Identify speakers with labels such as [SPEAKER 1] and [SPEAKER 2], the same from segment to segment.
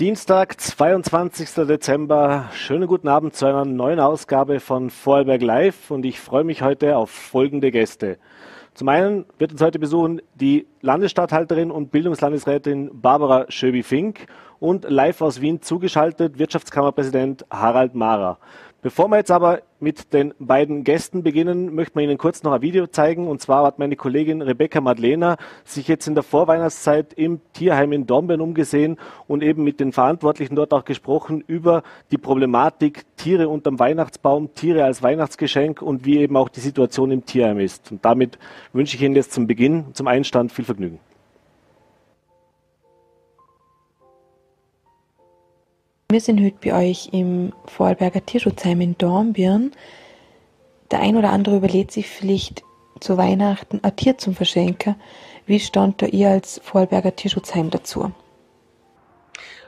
[SPEAKER 1] Dienstag, 22. Dezember. Schönen guten Abend zu einer neuen Ausgabe von Vorarlberg Live und ich freue mich heute auf folgende Gäste. Zum einen wird uns heute besuchen die Landesstatthalterin und Bildungslandesrätin Barbara Schöbi-Fink und live aus Wien zugeschaltet Wirtschaftskammerpräsident Harald Mara. Bevor wir jetzt aber mit den beiden Gästen beginnen, möchten wir Ihnen kurz noch ein Video zeigen. Und zwar hat meine Kollegin Rebecca Madlena sich jetzt in der Vorweihnachtszeit im Tierheim in Dornbirn umgesehen und eben mit den Verantwortlichen dort auch gesprochen über die Problematik Tiere unterm Weihnachtsbaum, Tiere als Weihnachtsgeschenk und wie eben auch die Situation im Tierheim ist. Und damit wünsche ich Ihnen jetzt zum Beginn, zum Einstand viel Vergnügen.
[SPEAKER 2] Wir sind heute bei euch im Vorarlberger Tierschutzheim in Dornbirn. Der ein oder andere überlegt sich vielleicht zu Weihnachten ein Tier zum Verschenken. Wie stand da ihr als Vorarlberger Tierschutzheim dazu?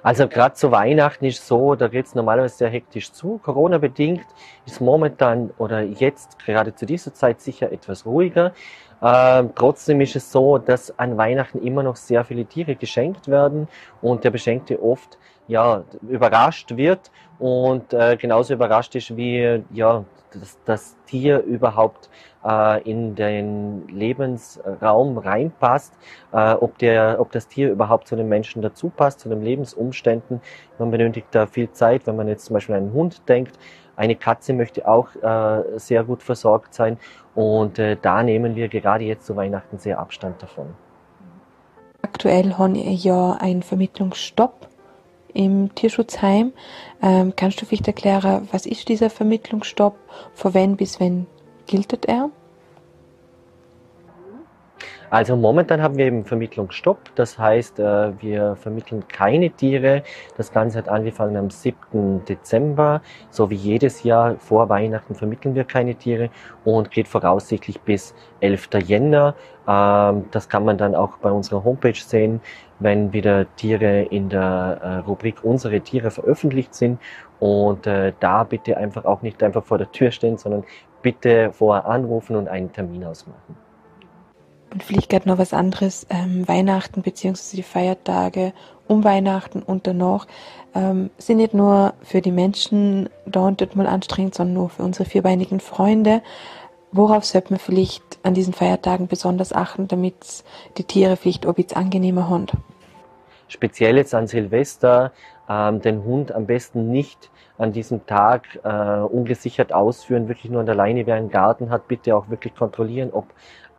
[SPEAKER 3] Also gerade zu Weihnachten ist so, da geht es normalerweise sehr hektisch zu. Corona-bedingt ist momentan oder jetzt gerade zu dieser Zeit sicher etwas ruhiger. Ähm, trotzdem ist es so, dass an Weihnachten immer noch sehr viele Tiere geschenkt werden und der Beschenkte oft ja, überrascht wird und äh, genauso überrascht ist, wie ja, das, das Tier überhaupt äh, in den Lebensraum reinpasst, äh, ob, der, ob das Tier überhaupt zu den Menschen dazu passt, zu den Lebensumständen. Man benötigt da viel Zeit, wenn man jetzt zum Beispiel an einen Hund denkt. Eine Katze möchte auch äh, sehr gut versorgt sein und äh, da nehmen wir gerade jetzt zu Weihnachten sehr Abstand davon.
[SPEAKER 2] Aktuell haben wir ja einen Vermittlungsstopp im Tierschutzheim. Ähm, kannst du vielleicht erklären, was ist dieser Vermittlungsstopp? Von wann bis wann gilt er?
[SPEAKER 3] Also momentan haben wir eben Vermittlungsstopp. Das heißt, äh, wir vermitteln keine Tiere. Das Ganze hat angefangen am 7. Dezember. So wie jedes Jahr vor Weihnachten vermitteln wir keine Tiere und geht voraussichtlich bis 11. Jänner. Ähm, das kann man dann auch bei unserer Homepage sehen, wenn wieder Tiere in der äh, Rubrik Unsere Tiere veröffentlicht sind. Und äh, da bitte einfach auch nicht einfach vor der Tür stehen, sondern bitte vorher anrufen und einen Termin ausmachen.
[SPEAKER 2] Und vielleicht gerade noch was anderes, ähm, Weihnachten beziehungsweise die Feiertage um Weihnachten und danach ähm, sind nicht nur für die Menschen da und dort mal anstrengend, sondern nur für unsere vierbeinigen Freunde. Worauf sollte man vielleicht an diesen Feiertagen besonders achten, damit die Tiere vielleicht ob jetzt angenehmer haben?
[SPEAKER 3] Speziell jetzt an Silvester ähm, den Hund am besten nicht an diesem Tag äh, ungesichert ausführen, wirklich nur an der Leine, wer einen Garten hat, bitte auch wirklich kontrollieren, ob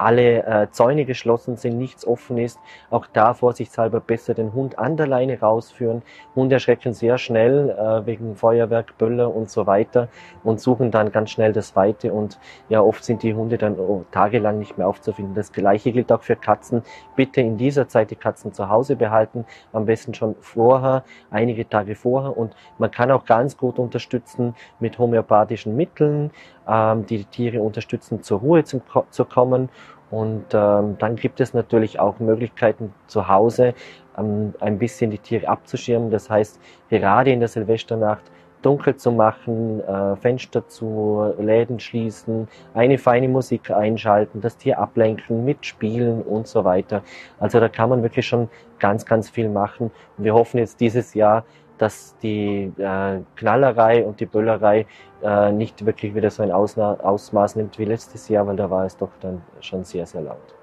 [SPEAKER 3] alle äh, Zäune geschlossen sind, nichts offen ist. Auch da vorsichtshalber besser den Hund an der Leine rausführen. Hunde erschrecken sehr schnell äh, wegen Feuerwerk, Böller und so weiter und suchen dann ganz schnell das Weite und ja, oft sind die Hunde dann oh, tagelang nicht mehr aufzufinden. Das gleiche gilt auch für Katzen. Bitte in dieser Zeit die Katzen zu Hause behalten, am besten schon vorher, einige Tage vorher und man kann auch ganz gut unterstützen mit homöopathischen Mitteln, ähm, die Tiere unterstützen, zur Ruhe zu, zu kommen. Und ähm, dann gibt es natürlich auch Möglichkeiten zu Hause ähm, ein bisschen die Tiere abzuschirmen. Das heißt, gerade in der Silvesternacht dunkel zu machen, äh, Fenster zu, Läden schließen, eine feine Musik einschalten, das Tier ablenken, mitspielen und so weiter. Also da kann man wirklich schon ganz, ganz viel machen. Und wir hoffen jetzt dieses Jahr, dass die äh, Knallerei und die Böllerei äh, nicht wirklich wieder so ein Ausna Ausmaß nimmt wie letztes Jahr, weil da war es doch dann schon sehr, sehr laut.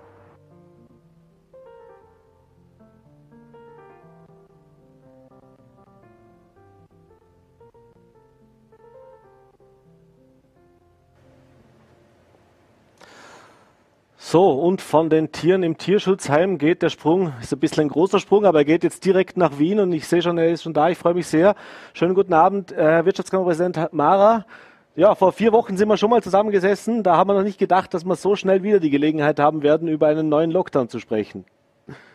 [SPEAKER 1] So, und von den Tieren im Tierschutzheim geht der Sprung, ist ein bisschen ein großer Sprung, aber er geht jetzt direkt nach Wien und ich sehe schon, er ist schon da. Ich freue mich sehr. Schönen guten Abend, Herr Wirtschaftskammerpräsident Mara. Ja, vor vier Wochen sind wir schon mal zusammengesessen. Da haben wir noch nicht gedacht, dass wir so schnell wieder die Gelegenheit haben werden, über einen neuen Lockdown zu sprechen.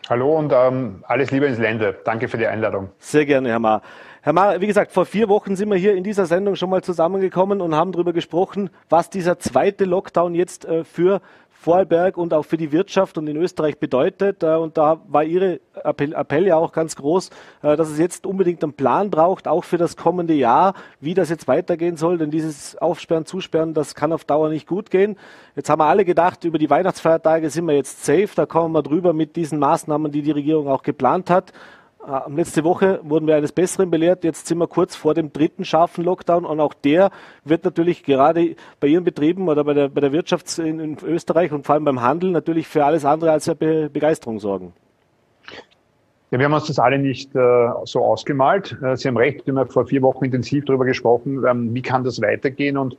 [SPEAKER 4] Hallo und ähm, alles Liebe ins Lände. Danke für die Einladung.
[SPEAKER 1] Sehr gerne, Herr Mar. Herr Mar, wie gesagt, vor vier Wochen sind wir hier in dieser Sendung schon mal zusammengekommen und haben darüber gesprochen, was dieser zweite Lockdown jetzt äh, für Vorarlberg und auch für die Wirtschaft und in Österreich bedeutet. Äh, und da war Ihre Appell, Appell ja auch ganz groß, äh, dass es jetzt unbedingt einen Plan braucht, auch für das kommende Jahr, wie das jetzt weitergehen soll. Denn dieses Aufsperren, Zusperren, das kann auf Dauer nicht gut gehen. Jetzt haben wir alle gedacht, über die Weihnachtsfeiertage sind wir jetzt safe. Da kommen wir drüber mit diesen Maßnahmen, die die Regierung auch geplant hat. Äh, letzte Woche wurden wir eines Besseren belehrt. Jetzt sind wir kurz vor dem dritten scharfen Lockdown und auch der wird natürlich gerade bei Ihren Betrieben oder bei der, bei der Wirtschaft in, in Österreich und vor allem beim Handel natürlich für alles andere als Be Begeisterung sorgen.
[SPEAKER 4] Ja, wir haben uns das alle nicht äh, so ausgemalt. Äh, Sie haben recht, wir haben vor vier Wochen intensiv darüber gesprochen, ähm, wie kann das weitergehen. Und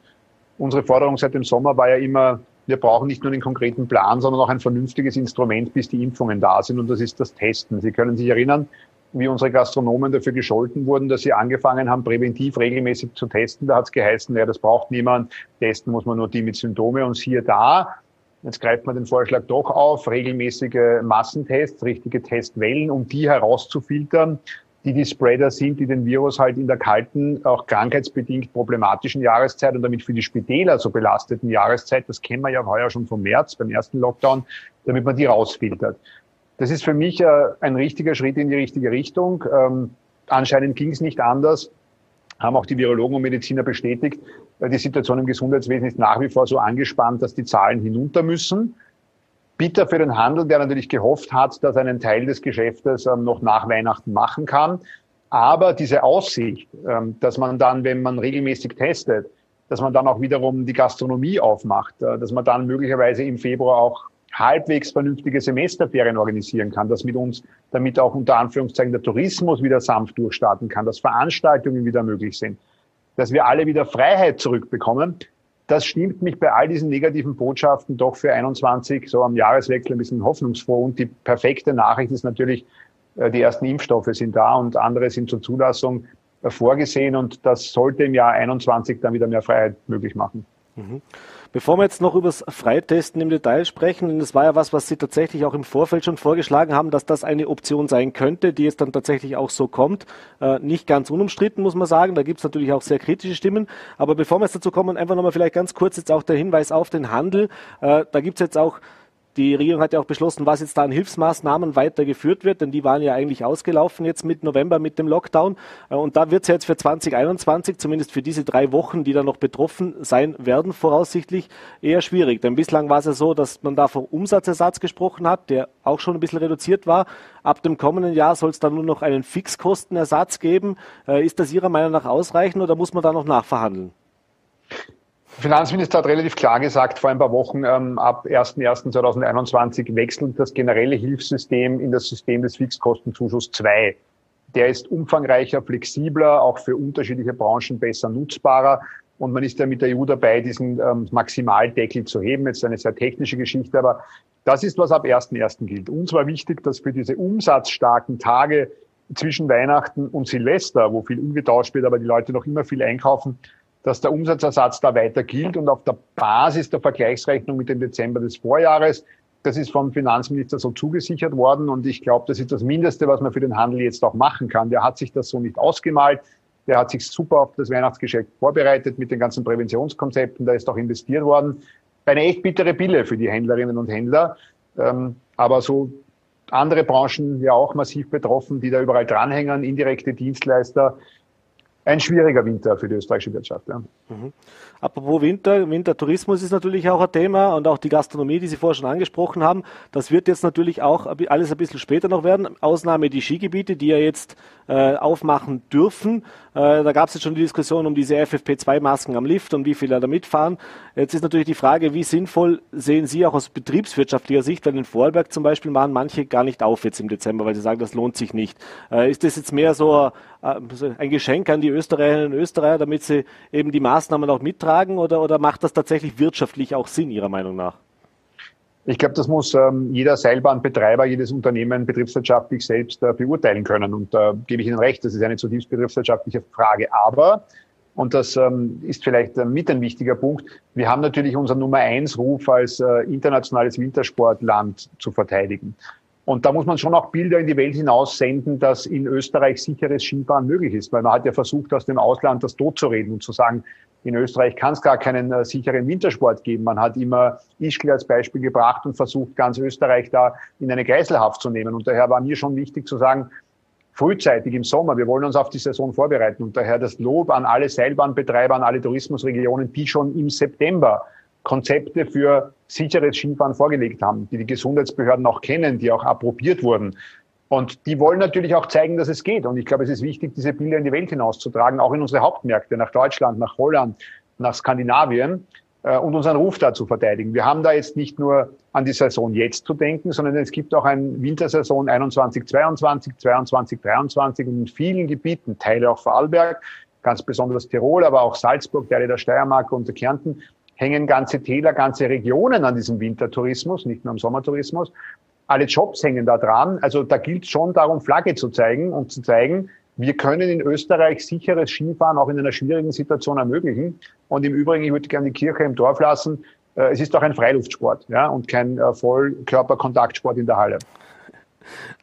[SPEAKER 4] unsere Forderung seit dem Sommer war ja immer, wir brauchen nicht nur einen konkreten Plan, sondern auch ein vernünftiges Instrument, bis die Impfungen da sind. Und das ist das Testen. Sie können sich erinnern, wie unsere Gastronomen dafür gescholten wurden, dass sie angefangen haben, präventiv regelmäßig zu testen. Da hat es geheißen, ja, das braucht niemand. Testen muss man nur die mit Symptome. Und siehe da, jetzt greift man den Vorschlag doch auf, regelmäßige Massentests, richtige Testwellen, um die herauszufiltern, die die Spreader sind, die den Virus halt in der kalten, auch krankheitsbedingt problematischen Jahreszeit und damit für die Spitäler so belasteten Jahreszeit, das kennen wir ja heuer schon vom März beim ersten Lockdown, damit man die rausfiltert. Das ist für mich äh, ein richtiger Schritt in die richtige Richtung. Ähm, anscheinend ging es nicht anders, haben auch die Virologen und Mediziner bestätigt. Äh, die Situation im Gesundheitswesen ist nach wie vor so angespannt, dass die Zahlen hinunter müssen bitter für den Handel, der natürlich gehofft hat, dass er einen Teil des Geschäftes ähm, noch nach Weihnachten machen kann. Aber diese Aussicht, ähm, dass man dann, wenn man regelmäßig testet, dass man dann auch wiederum die Gastronomie aufmacht, äh, dass man dann möglicherweise im Februar auch halbwegs vernünftige Semesterferien organisieren kann, dass mit uns damit auch unter Anführungszeichen der Tourismus wieder sanft durchstarten kann, dass Veranstaltungen wieder möglich sind, dass wir alle wieder Freiheit zurückbekommen das stimmt mich bei all diesen negativen Botschaften doch für 21 so am Jahreswechsel ein bisschen hoffnungsfroh. Und die perfekte Nachricht ist natürlich, äh, die ersten Impfstoffe sind da und andere sind zur Zulassung äh, vorgesehen. Und das sollte im Jahr 21 dann wieder mehr Freiheit möglich machen.
[SPEAKER 1] Mhm. Bevor wir jetzt noch über das Freitesten im Detail sprechen, denn das war ja was, was Sie tatsächlich auch im Vorfeld schon vorgeschlagen haben, dass das eine Option sein könnte, die jetzt dann tatsächlich auch so kommt. Äh, nicht ganz unumstritten, muss man sagen. Da gibt es natürlich auch sehr kritische Stimmen. Aber bevor wir jetzt dazu kommen, einfach nochmal vielleicht ganz kurz jetzt auch der Hinweis auf den Handel. Äh, da gibt es jetzt auch die Regierung hat ja auch beschlossen, was jetzt da an Hilfsmaßnahmen weitergeführt wird, denn die waren ja eigentlich ausgelaufen jetzt mit November mit dem Lockdown. Äh, und da wird es jetzt für 2021, zumindest für diese drei Wochen, die da noch betroffen sein werden, voraussichtlich eher schwierig. Denn bislang war es ja so, dass man da vom Umsatzersatz gesprochen hat, der auch schon ein bisschen reduziert war. Ab dem kommenden Jahr soll es dann nur noch einen Fixkostenersatz geben. Äh, ist das Ihrer Meinung nach ausreichend oder muss man da noch nachverhandeln?
[SPEAKER 4] Finanzminister hat relativ klar gesagt, vor ein paar Wochen, ähm, ab 01.01.2021 wechselt das generelle Hilfssystem in das System des Fixkostenzuschuss 2. Der ist umfangreicher, flexibler, auch für unterschiedliche Branchen besser nutzbarer. Und man ist ja mit der EU dabei, diesen ähm, Maximaldeckel zu heben. Jetzt eine sehr technische Geschichte, aber das ist, was ab 1.1. gilt. Uns war wichtig, dass für diese umsatzstarken Tage zwischen Weihnachten und Silvester, wo viel umgetauscht wird, aber die Leute noch immer viel einkaufen, dass der Umsatzersatz da weiter gilt und auf der Basis der Vergleichsrechnung mit dem Dezember des Vorjahres. Das ist vom Finanzminister so zugesichert worden und ich glaube, das ist das Mindeste, was man für den Handel jetzt auch machen kann. Der hat sich das so nicht ausgemalt. Der hat sich super auf das Weihnachtsgeschäft vorbereitet mit den ganzen Präventionskonzepten. Da ist auch investiert worden. Eine echt bittere Pille für die Händlerinnen und Händler. Ähm, aber so andere Branchen ja auch massiv betroffen, die da überall dranhängen, indirekte Dienstleister ein schwieriger Winter für die österreichische Wirtschaft. Ja.
[SPEAKER 1] Mhm. Apropos Winter, Wintertourismus ist natürlich auch ein Thema und auch die Gastronomie, die Sie vorher schon angesprochen haben. Das wird jetzt natürlich auch alles ein bisschen später noch werden. Ausnahme die Skigebiete, die ja jetzt äh, aufmachen dürfen. Äh, da gab es jetzt schon die Diskussion um diese FFP2-Masken am Lift und wie viele da mitfahren. Jetzt ist natürlich die Frage, wie sinnvoll sehen Sie auch aus betriebswirtschaftlicher Sicht, weil in Vorarlberg zum Beispiel machen manche gar nicht auf jetzt im Dezember, weil sie sagen, das lohnt sich nicht. Äh, ist das jetzt mehr so äh, ein Geschenk an die Österreicherinnen und Österreicher, damit sie eben die Maßnahmen auch mittragen oder, oder macht das tatsächlich wirtschaftlich auch Sinn Ihrer Meinung nach?
[SPEAKER 4] Ich glaube, das muss ähm, jeder Seilbahnbetreiber, jedes Unternehmen betriebswirtschaftlich selbst äh, beurteilen können. Und da äh, gebe ich Ihnen recht, das ist eine zutiefst betriebswirtschaftliche Frage. Aber, und das ähm, ist vielleicht äh, mit ein wichtiger Punkt, wir haben natürlich unseren Nummer eins Ruf als äh, internationales Wintersportland zu verteidigen. Und da muss man schon auch Bilder in die Welt hinaus senden, dass in Österreich sicheres Skifahren möglich ist, weil man hat ja versucht, aus dem Ausland das totzureden und zu sagen, in Österreich kann es gar keinen äh, sicheren Wintersport geben. Man hat immer Ischgl als Beispiel gebracht und versucht, ganz Österreich da in eine Geiselhaft zu nehmen. Und daher war mir schon wichtig zu sagen, frühzeitig im Sommer, wir wollen uns auf die Saison vorbereiten. Und daher das Lob an alle Seilbahnbetreiber, an alle Tourismusregionen, die schon im September Konzepte für sicheres Skifahren vorgelegt haben, die die Gesundheitsbehörden auch kennen, die auch approbiert wurden. Und die wollen natürlich auch zeigen, dass es geht. Und ich glaube, es ist wichtig, diese Bilder in die Welt hinauszutragen, auch in unsere Hauptmärkte, nach Deutschland, nach Holland, nach Skandinavien äh, und unseren Ruf da zu verteidigen. Wir haben da jetzt nicht nur an die Saison jetzt zu denken, sondern es gibt auch eine Wintersaison 21, 22, 22, 23 und in vielen Gebieten, Teile auch Vorarlberg, ganz besonders Tirol, aber auch Salzburg, Teile der Steiermark und der Kärnten, hängen ganze Täler, ganze Regionen an diesem Wintertourismus, nicht nur am Sommertourismus. Alle Jobs hängen da dran. Also da gilt schon darum, Flagge zu zeigen und zu zeigen, wir können in Österreich sicheres Skifahren auch in einer schwierigen Situation ermöglichen. Und im Übrigen, ich würde gerne die Kirche im Dorf lassen. Äh, es ist doch ein Freiluftsport ja, und kein äh, Vollkörperkontaktsport in der Halle.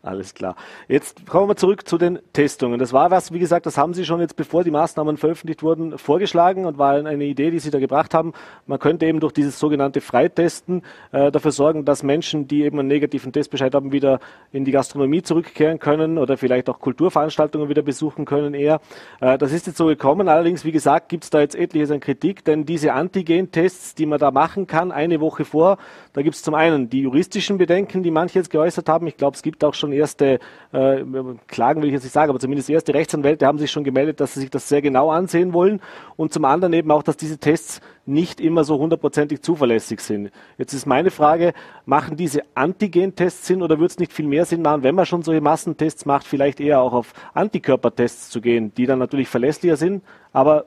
[SPEAKER 1] Alles klar. Jetzt kommen wir zurück zu den Testungen. Das war was, wie gesagt, das haben Sie schon jetzt, bevor die Maßnahmen veröffentlicht wurden, vorgeschlagen und war eine Idee, die Sie da gebracht haben. Man könnte eben durch dieses sogenannte Freitesten äh, dafür sorgen, dass Menschen, die eben einen negativen Testbescheid haben, wieder in die Gastronomie zurückkehren können oder vielleicht auch Kulturveranstaltungen wieder besuchen können eher. Äh, das ist jetzt so gekommen. Allerdings, wie gesagt, gibt es da jetzt etliches an Kritik, denn diese Antigen-Tests, die man da machen kann, eine Woche vor, da gibt es zum einen die juristischen Bedenken, die manche jetzt geäußert haben. Ich glaube, es gibt auch schon erste, äh, Klagen will ich jetzt nicht sagen, aber zumindest erste Rechtsanwälte haben sich schon gemeldet, dass sie sich das sehr genau ansehen wollen. Und zum anderen eben auch, dass diese Tests nicht immer so hundertprozentig zuverlässig sind. Jetzt ist meine Frage, machen diese Antigen-Tests Sinn oder würde es nicht viel mehr Sinn machen, wenn man schon solche Massentests macht, vielleicht eher auch auf Antikörpertests zu gehen, die dann natürlich verlässlicher sind, aber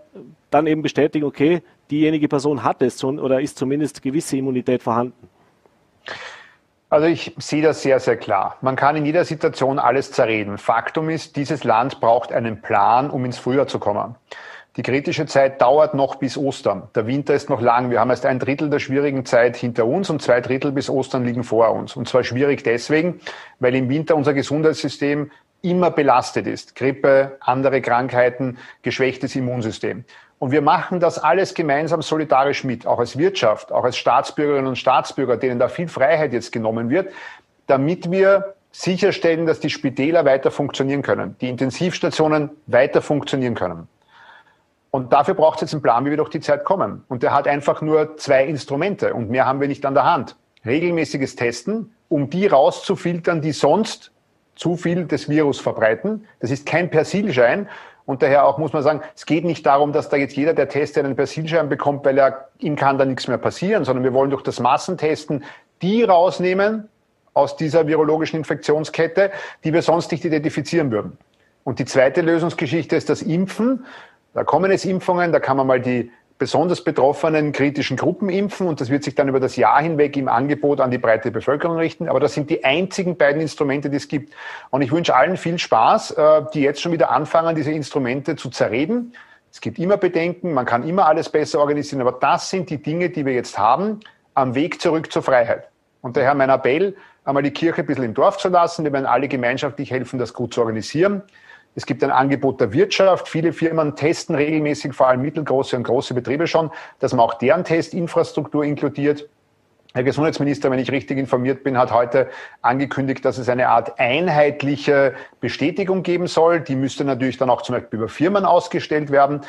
[SPEAKER 1] dann eben bestätigen, okay, diejenige Person hat es schon oder ist zumindest gewisse Immunität vorhanden?
[SPEAKER 4] Also ich sehe das sehr, sehr klar. Man kann in jeder Situation alles zerreden. Faktum ist, dieses Land braucht einen Plan, um ins Frühjahr zu kommen. Die kritische Zeit dauert noch bis Ostern. Der Winter ist noch lang. Wir haben erst ein Drittel der schwierigen Zeit hinter uns und zwei Drittel bis Ostern liegen vor uns. Und zwar schwierig deswegen, weil im Winter unser Gesundheitssystem immer belastet ist. Grippe, andere Krankheiten, geschwächtes Immunsystem. Und wir machen das alles gemeinsam solidarisch mit, auch als Wirtschaft, auch als Staatsbürgerinnen und Staatsbürger, denen da viel Freiheit jetzt genommen wird, damit wir sicherstellen, dass die Spitäler weiter funktionieren können, die Intensivstationen weiter funktionieren können. Und dafür braucht es jetzt einen Plan, wie wir durch die Zeit kommen. Und der hat einfach nur zwei Instrumente und mehr haben wir nicht an der Hand. Regelmäßiges Testen, um die rauszufiltern, die sonst zu viel des Virus verbreiten. Das ist kein Persilschein, und daher auch muss man sagen, es geht nicht darum, dass da jetzt jeder, der testet, einen Persilschein bekommt, weil er, ihm kann da nichts mehr passieren, sondern wir wollen durch das Massentesten die rausnehmen aus dieser virologischen Infektionskette, die wir sonst nicht identifizieren würden. Und die zweite Lösungsgeschichte ist das Impfen. Da kommen jetzt Impfungen, da kann man mal die besonders betroffenen kritischen Gruppen impfen und das wird sich dann über das Jahr hinweg im Angebot an die breite Bevölkerung richten. Aber das sind die einzigen beiden Instrumente, die es gibt. Und ich wünsche allen viel Spaß, äh, die jetzt schon wieder anfangen, diese Instrumente zu zerreden. Es gibt immer Bedenken, man kann immer alles besser organisieren, aber das sind die Dinge, die wir jetzt haben, am Weg zurück zur Freiheit. Und daher mein Appell, einmal die Kirche ein bisschen im Dorf zu lassen. Wir werden alle gemeinschaftlich helfen, das gut zu organisieren. Es gibt ein Angebot der Wirtschaft. Viele Firmen testen regelmäßig, vor allem mittelgroße und große Betriebe schon, dass man auch deren Testinfrastruktur inkludiert. Herr Gesundheitsminister, wenn ich richtig informiert bin, hat heute angekündigt, dass es eine Art einheitliche Bestätigung geben soll. Die müsste natürlich dann auch zum Beispiel über Firmen ausgestellt werden.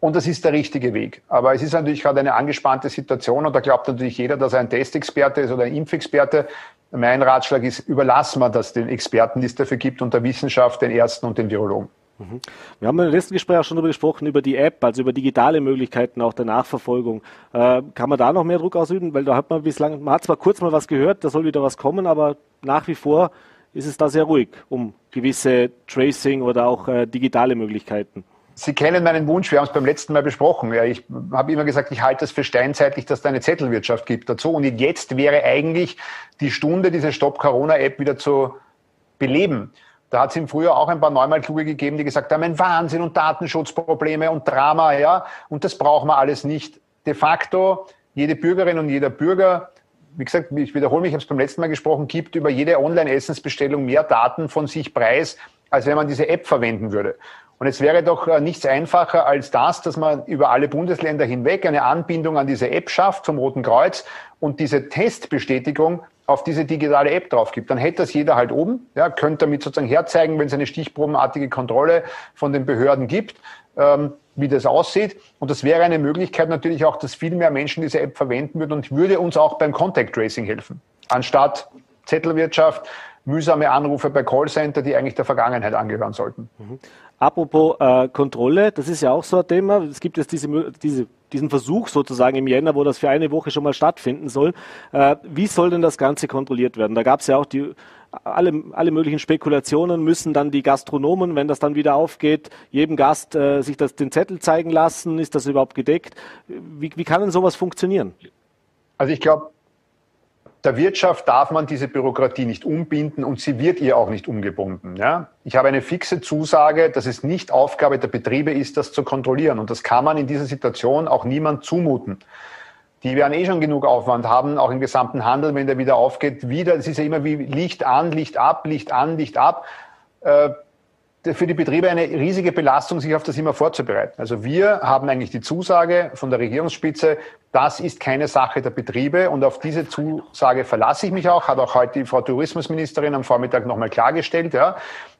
[SPEAKER 4] Und das ist der richtige Weg. Aber es ist natürlich gerade eine angespannte Situation und da glaubt natürlich jeder, dass er ein Testexperte ist oder ein Impfexperte. Mein Ratschlag ist, überlassen wir das den Experten, die es dafür gibt, und der Wissenschaft, den Ärzten und den Virologen.
[SPEAKER 1] Mhm. Wir haben im letzten Gespräch auch schon darüber gesprochen, über die App, also über digitale Möglichkeiten auch der Nachverfolgung. Äh, kann man da noch mehr Druck ausüben? Weil da hat man bislang, man hat zwar kurz mal was gehört, da soll wieder was kommen, aber nach wie vor ist es da sehr ruhig um gewisse Tracing oder auch äh, digitale Möglichkeiten.
[SPEAKER 4] Sie kennen meinen Wunsch, wir haben es beim letzten Mal besprochen. Ja, ich habe immer gesagt, ich halte es für steinzeitlich, dass es da eine Zettelwirtschaft gibt dazu. Und jetzt wäre eigentlich die Stunde, diese Stop-Corona-App wieder zu beleben. Da hat es im Frühjahr auch ein paar neunmal Kluge gegeben, die gesagt haben, ein Wahnsinn und Datenschutzprobleme und Drama, ja. Und das brauchen wir alles nicht. De facto, jede Bürgerin und jeder Bürger, wie gesagt, ich wiederhole mich, ich habe es beim letzten Mal gesprochen, gibt über jede Online-Essensbestellung mehr Daten von sich preis, als wenn man diese App verwenden würde. Und es wäre doch äh, nichts einfacher als das, dass man über alle Bundesländer hinweg eine Anbindung an diese App schafft zum Roten Kreuz und diese Testbestätigung auf diese digitale App drauf gibt. Dann hätte das jeder halt oben, ja, könnte damit sozusagen herzeigen, wenn es eine stichprobenartige Kontrolle von den Behörden gibt, ähm, wie das aussieht. Und das wäre eine Möglichkeit natürlich auch, dass viel mehr Menschen diese App verwenden würden und würde uns auch beim Contact Tracing helfen. Anstatt Zettelwirtschaft, mühsame Anrufe bei Callcenter, die eigentlich der Vergangenheit angehören sollten.
[SPEAKER 1] Apropos äh, Kontrolle, das ist ja auch so ein Thema. Es gibt jetzt diese, diese, diesen Versuch sozusagen im Jänner, wo das für eine Woche schon mal stattfinden soll. Äh, wie soll denn das Ganze kontrolliert werden? Da gab es ja auch die alle, alle möglichen Spekulationen müssen dann die Gastronomen, wenn das dann wieder aufgeht, jedem Gast äh, sich das, den Zettel zeigen lassen. Ist das überhaupt gedeckt? Wie, wie kann denn sowas funktionieren?
[SPEAKER 4] Also ich glaube, der Wirtschaft darf man diese Bürokratie nicht umbinden und sie wird ihr auch nicht umgebunden. Ja? Ich habe eine fixe Zusage, dass es nicht Aufgabe der Betriebe ist, das zu kontrollieren. Und das kann man in dieser Situation auch niemand zumuten. Die werden eh schon genug Aufwand haben, auch im gesamten Handel, wenn der wieder aufgeht, wieder. Es ist ja immer wie Licht an, Licht ab, Licht an, Licht ab. Äh, für die Betriebe eine riesige Belastung, sich auf das immer vorzubereiten. Also wir haben eigentlich die Zusage von der Regierungsspitze, das ist keine Sache der Betriebe und auf diese Zusage verlasse ich mich auch, hat auch heute die Frau Tourismusministerin am Vormittag nochmal klargestellt. Ja.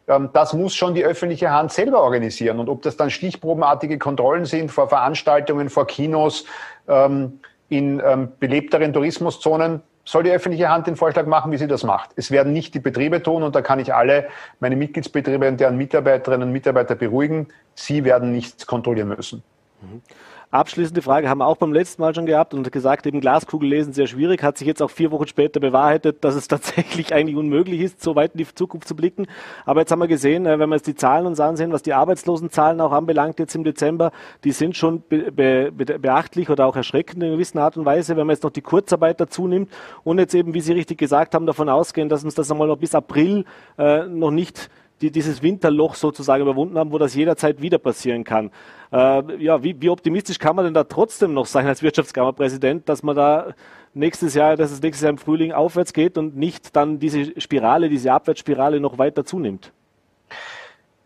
[SPEAKER 4] Ähm, das muss schon die öffentliche Hand selber organisieren. Und ob das dann stichprobenartige Kontrollen sind vor Veranstaltungen, vor Kinos, ähm, in ähm, belebteren Tourismuszonen, soll die öffentliche Hand den Vorschlag machen, wie sie das macht. Es werden nicht die Betriebe tun und da kann ich alle meine Mitgliedsbetriebe und deren Mitarbeiterinnen und Mitarbeiter beruhigen. Sie werden nichts kontrollieren müssen.
[SPEAKER 1] Mhm. Abschließende Frage haben wir auch beim letzten Mal schon gehabt und gesagt, eben Glaskugel lesen sehr schwierig, hat sich jetzt auch vier Wochen später bewahrheitet, dass es tatsächlich eigentlich unmöglich ist, so weit in die Zukunft zu blicken. Aber jetzt haben wir gesehen, äh, wenn wir jetzt die Zahlen uns ansehen, was die Arbeitslosenzahlen auch anbelangt jetzt im Dezember, die sind schon be be beachtlich oder auch erschreckend in einer gewissen Art und Weise, wenn man jetzt noch die Kurzarbeit dazu nimmt und jetzt eben, wie Sie richtig gesagt haben, davon ausgehen, dass uns das einmal noch bis April äh, noch nicht die dieses Winterloch sozusagen überwunden haben, wo das jederzeit wieder passieren kann. Äh, ja, wie, wie optimistisch kann man denn da trotzdem noch sein als Wirtschaftskammerpräsident, dass man da nächstes Jahr, dass es nächstes Jahr im Frühling aufwärts geht und nicht dann diese Spirale, diese Abwärtsspirale noch weiter zunimmt?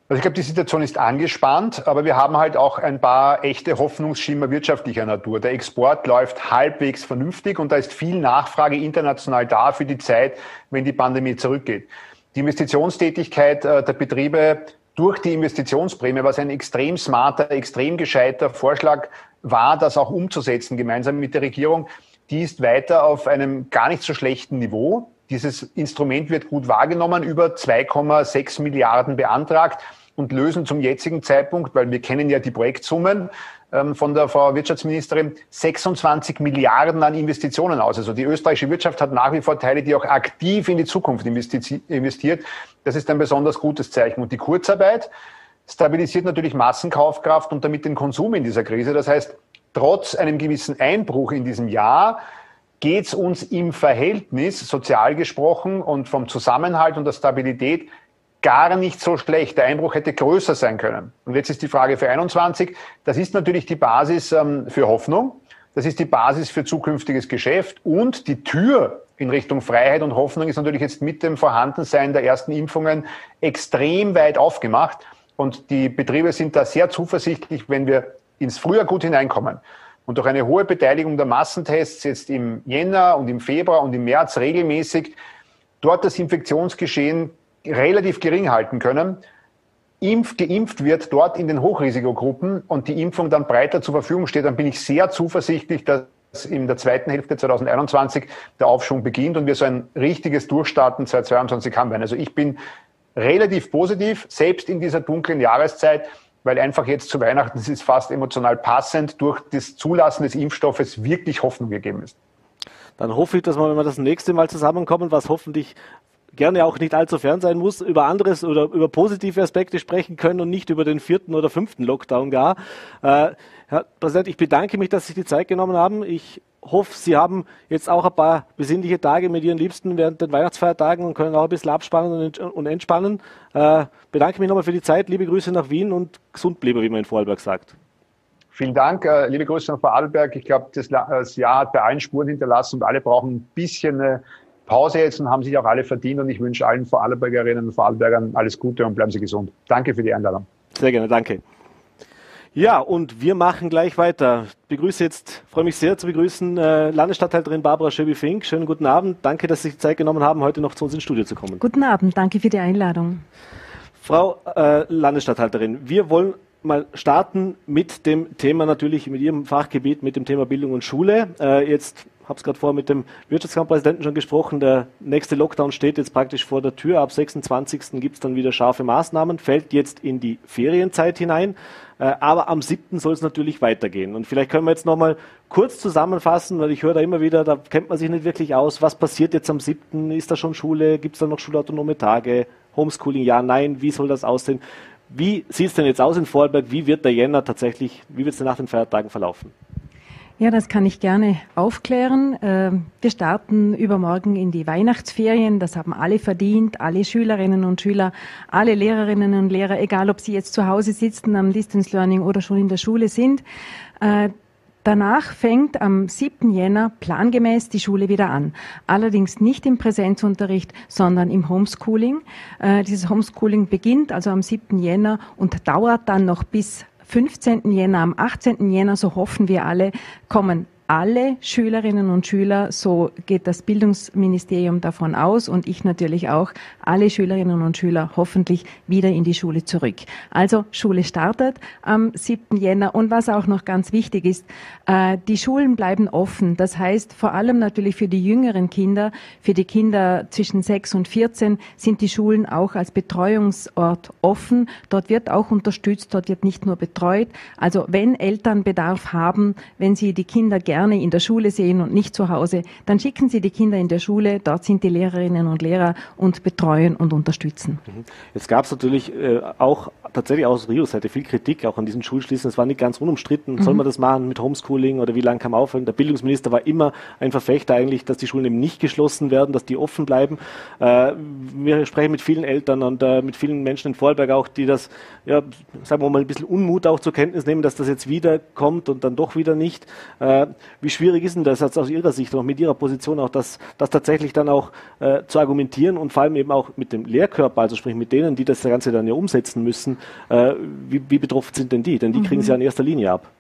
[SPEAKER 4] Also ich glaube, die Situation ist angespannt, aber wir haben halt auch ein paar echte Hoffnungsschimmer wirtschaftlicher Natur. Der Export läuft halbwegs vernünftig und da ist viel Nachfrage international da für die Zeit, wenn die Pandemie zurückgeht. Die Investitionstätigkeit äh, der Betriebe durch die Investitionsprämie, was ein extrem smarter, extrem gescheiter Vorschlag war, das auch umzusetzen, gemeinsam mit der Regierung, die ist weiter auf einem gar nicht so schlechten Niveau. Dieses Instrument wird gut wahrgenommen, über 2,6 Milliarden beantragt und lösen zum jetzigen Zeitpunkt, weil wir kennen ja die Projektsummen, von der Frau Wirtschaftsministerin 26 Milliarden an Investitionen aus. Also die österreichische Wirtschaft hat nach wie vor Teile, die auch aktiv in die Zukunft investiert. Das ist ein besonders gutes Zeichen. Und die Kurzarbeit stabilisiert natürlich Massenkaufkraft und damit den Konsum in dieser Krise. Das heißt, trotz einem gewissen Einbruch in diesem Jahr geht es uns im Verhältnis, sozial gesprochen und vom Zusammenhalt und der Stabilität gar nicht so schlecht. Der Einbruch hätte größer sein können. Und jetzt ist die Frage für 21. Das ist natürlich die Basis ähm, für Hoffnung. Das ist die Basis für zukünftiges Geschäft. Und die Tür in Richtung Freiheit und Hoffnung ist natürlich jetzt mit dem Vorhandensein der ersten Impfungen extrem weit aufgemacht. Und die Betriebe sind da sehr zuversichtlich, wenn wir ins Frühjahr gut hineinkommen und durch eine hohe Beteiligung der Massentests jetzt im Jänner und im Februar und im März regelmäßig dort das Infektionsgeschehen relativ gering halten können, impf, geimpft wird dort in den Hochrisikogruppen und die Impfung dann breiter zur Verfügung steht, dann bin ich sehr zuversichtlich, dass in der zweiten Hälfte 2021 der Aufschwung beginnt und wir so ein richtiges Durchstarten 2022 haben werden. Also ich bin relativ positiv, selbst in dieser dunklen Jahreszeit, weil einfach jetzt zu Weihnachten, das ist fast emotional passend, durch das Zulassen des Impfstoffes wirklich Hoffnung gegeben ist.
[SPEAKER 1] Dann hoffe ich, dass wir, wenn wir das nächste Mal zusammenkommen, was hoffentlich gerne auch nicht allzu fern sein muss, über anderes oder über positive Aspekte sprechen können und nicht über den vierten oder fünften Lockdown gar. Äh, Herr Präsident, ich bedanke mich, dass Sie sich die Zeit genommen haben. Ich hoffe, Sie haben jetzt auch ein paar besinnliche Tage mit Ihren Liebsten während den Weihnachtsfeiertagen und können auch ein bisschen abspannen und entspannen. Äh, bedanke mich nochmal für die Zeit. Liebe Grüße nach Wien und gesund bleiben, wie man in Vorarlberg sagt.
[SPEAKER 4] Vielen Dank. Äh, liebe Grüße nach Vorarlberg. Ich glaube, das, Jahr hat bei allen Spuren hinterlassen und alle brauchen ein bisschen eine Pause jetzt und haben sich auch alle verdient und ich wünsche allen Vorarlbergerinnen und Vorarlbergern alles Gute und bleiben Sie gesund. Danke für die Einladung.
[SPEAKER 1] Sehr gerne, danke. Ja, und wir machen gleich weiter. Ich begrüße jetzt, freue mich sehr zu begrüßen, äh, Landesstatthalterin Barbara Schöbi-Fink. Schönen guten Abend. Danke, dass Sie sich Zeit genommen haben, heute noch zu uns ins Studio zu kommen.
[SPEAKER 5] Guten Abend, danke für die Einladung.
[SPEAKER 1] Frau äh, Landesstatthalterin, wir wollen mal starten mit dem Thema natürlich, mit Ihrem Fachgebiet, mit dem Thema Bildung und Schule. Äh, jetzt habe es gerade vorher mit dem Wirtschaftskampfpräsidenten schon gesprochen, der nächste Lockdown steht jetzt praktisch vor der Tür. Ab 26. gibt es dann wieder scharfe Maßnahmen, fällt jetzt in die Ferienzeit hinein. Äh, aber am 7. soll es natürlich weitergehen. Und vielleicht können wir jetzt nochmal kurz zusammenfassen, weil ich höre da immer wieder, da kennt man sich nicht wirklich aus. Was passiert jetzt am 7.? Ist da schon Schule? Gibt es da noch schulautonome Tage? Homeschooling? Ja, nein. Wie soll das aussehen? Wie sieht es denn jetzt aus in Vorarlberg? Wie wird der Jänner tatsächlich, wie wird es nach den Feiertagen verlaufen?
[SPEAKER 5] Ja, das kann ich gerne aufklären. Ähm, wir starten übermorgen in die Weihnachtsferien. Das haben alle verdient, alle Schülerinnen und Schüler, alle Lehrerinnen und Lehrer, egal ob sie jetzt zu Hause sitzen am Distance Learning oder schon in der Schule sind. Äh, danach fängt am 7. Jänner plangemäß die Schule wieder an. Allerdings nicht im Präsenzunterricht, sondern im Homeschooling. Äh, dieses Homeschooling beginnt also am 7. Jänner und dauert dann noch bis 15. Jänner, am 18. Jänner, so hoffen wir alle, kommen alle Schülerinnen und Schüler, so geht das Bildungsministerium davon aus und ich natürlich auch, alle Schülerinnen und Schüler hoffentlich wieder in die Schule zurück. Also Schule startet am 7. Jänner und was auch noch ganz wichtig ist, äh, die Schulen bleiben offen. Das heißt vor allem natürlich für die jüngeren Kinder, für die Kinder zwischen 6 und 14 sind die Schulen auch als Betreuungsort offen. Dort wird auch unterstützt, dort wird nicht nur betreut. Also wenn Eltern Bedarf haben, wenn sie die Kinder gerne gerne in der Schule sehen und nicht zu Hause, dann schicken Sie die Kinder in der Schule. Dort sind die Lehrerinnen und Lehrer und betreuen und unterstützen.
[SPEAKER 1] Mhm. Jetzt gab es natürlich äh, auch tatsächlich aus Rio-Seite viel Kritik auch an diesen Schulschließen. Es war nicht ganz unumstritten. Mhm. Soll man das machen mit Homeschooling oder wie lange kann man aufhören? Der Bildungsminister war immer ein Verfechter eigentlich, dass die Schulen eben nicht geschlossen werden, dass die offen bleiben. Äh, wir sprechen mit vielen Eltern und äh, mit vielen Menschen in Vorarlberg auch, die das, ja, sagen wir mal, ein bisschen Unmut auch zur Kenntnis nehmen, dass das jetzt wieder kommt und dann doch wieder nicht. Äh, wie schwierig ist denn das aus Ihrer Sicht, auch mit Ihrer Position auch, das, das tatsächlich dann auch äh, zu argumentieren und vor allem eben auch mit dem Lehrkörper, also sprich mit denen, die das Ganze dann ja umsetzen müssen, äh, wie, wie betroffen sind denn die? Denn die kriegen mhm. sie ja in erster Linie ab.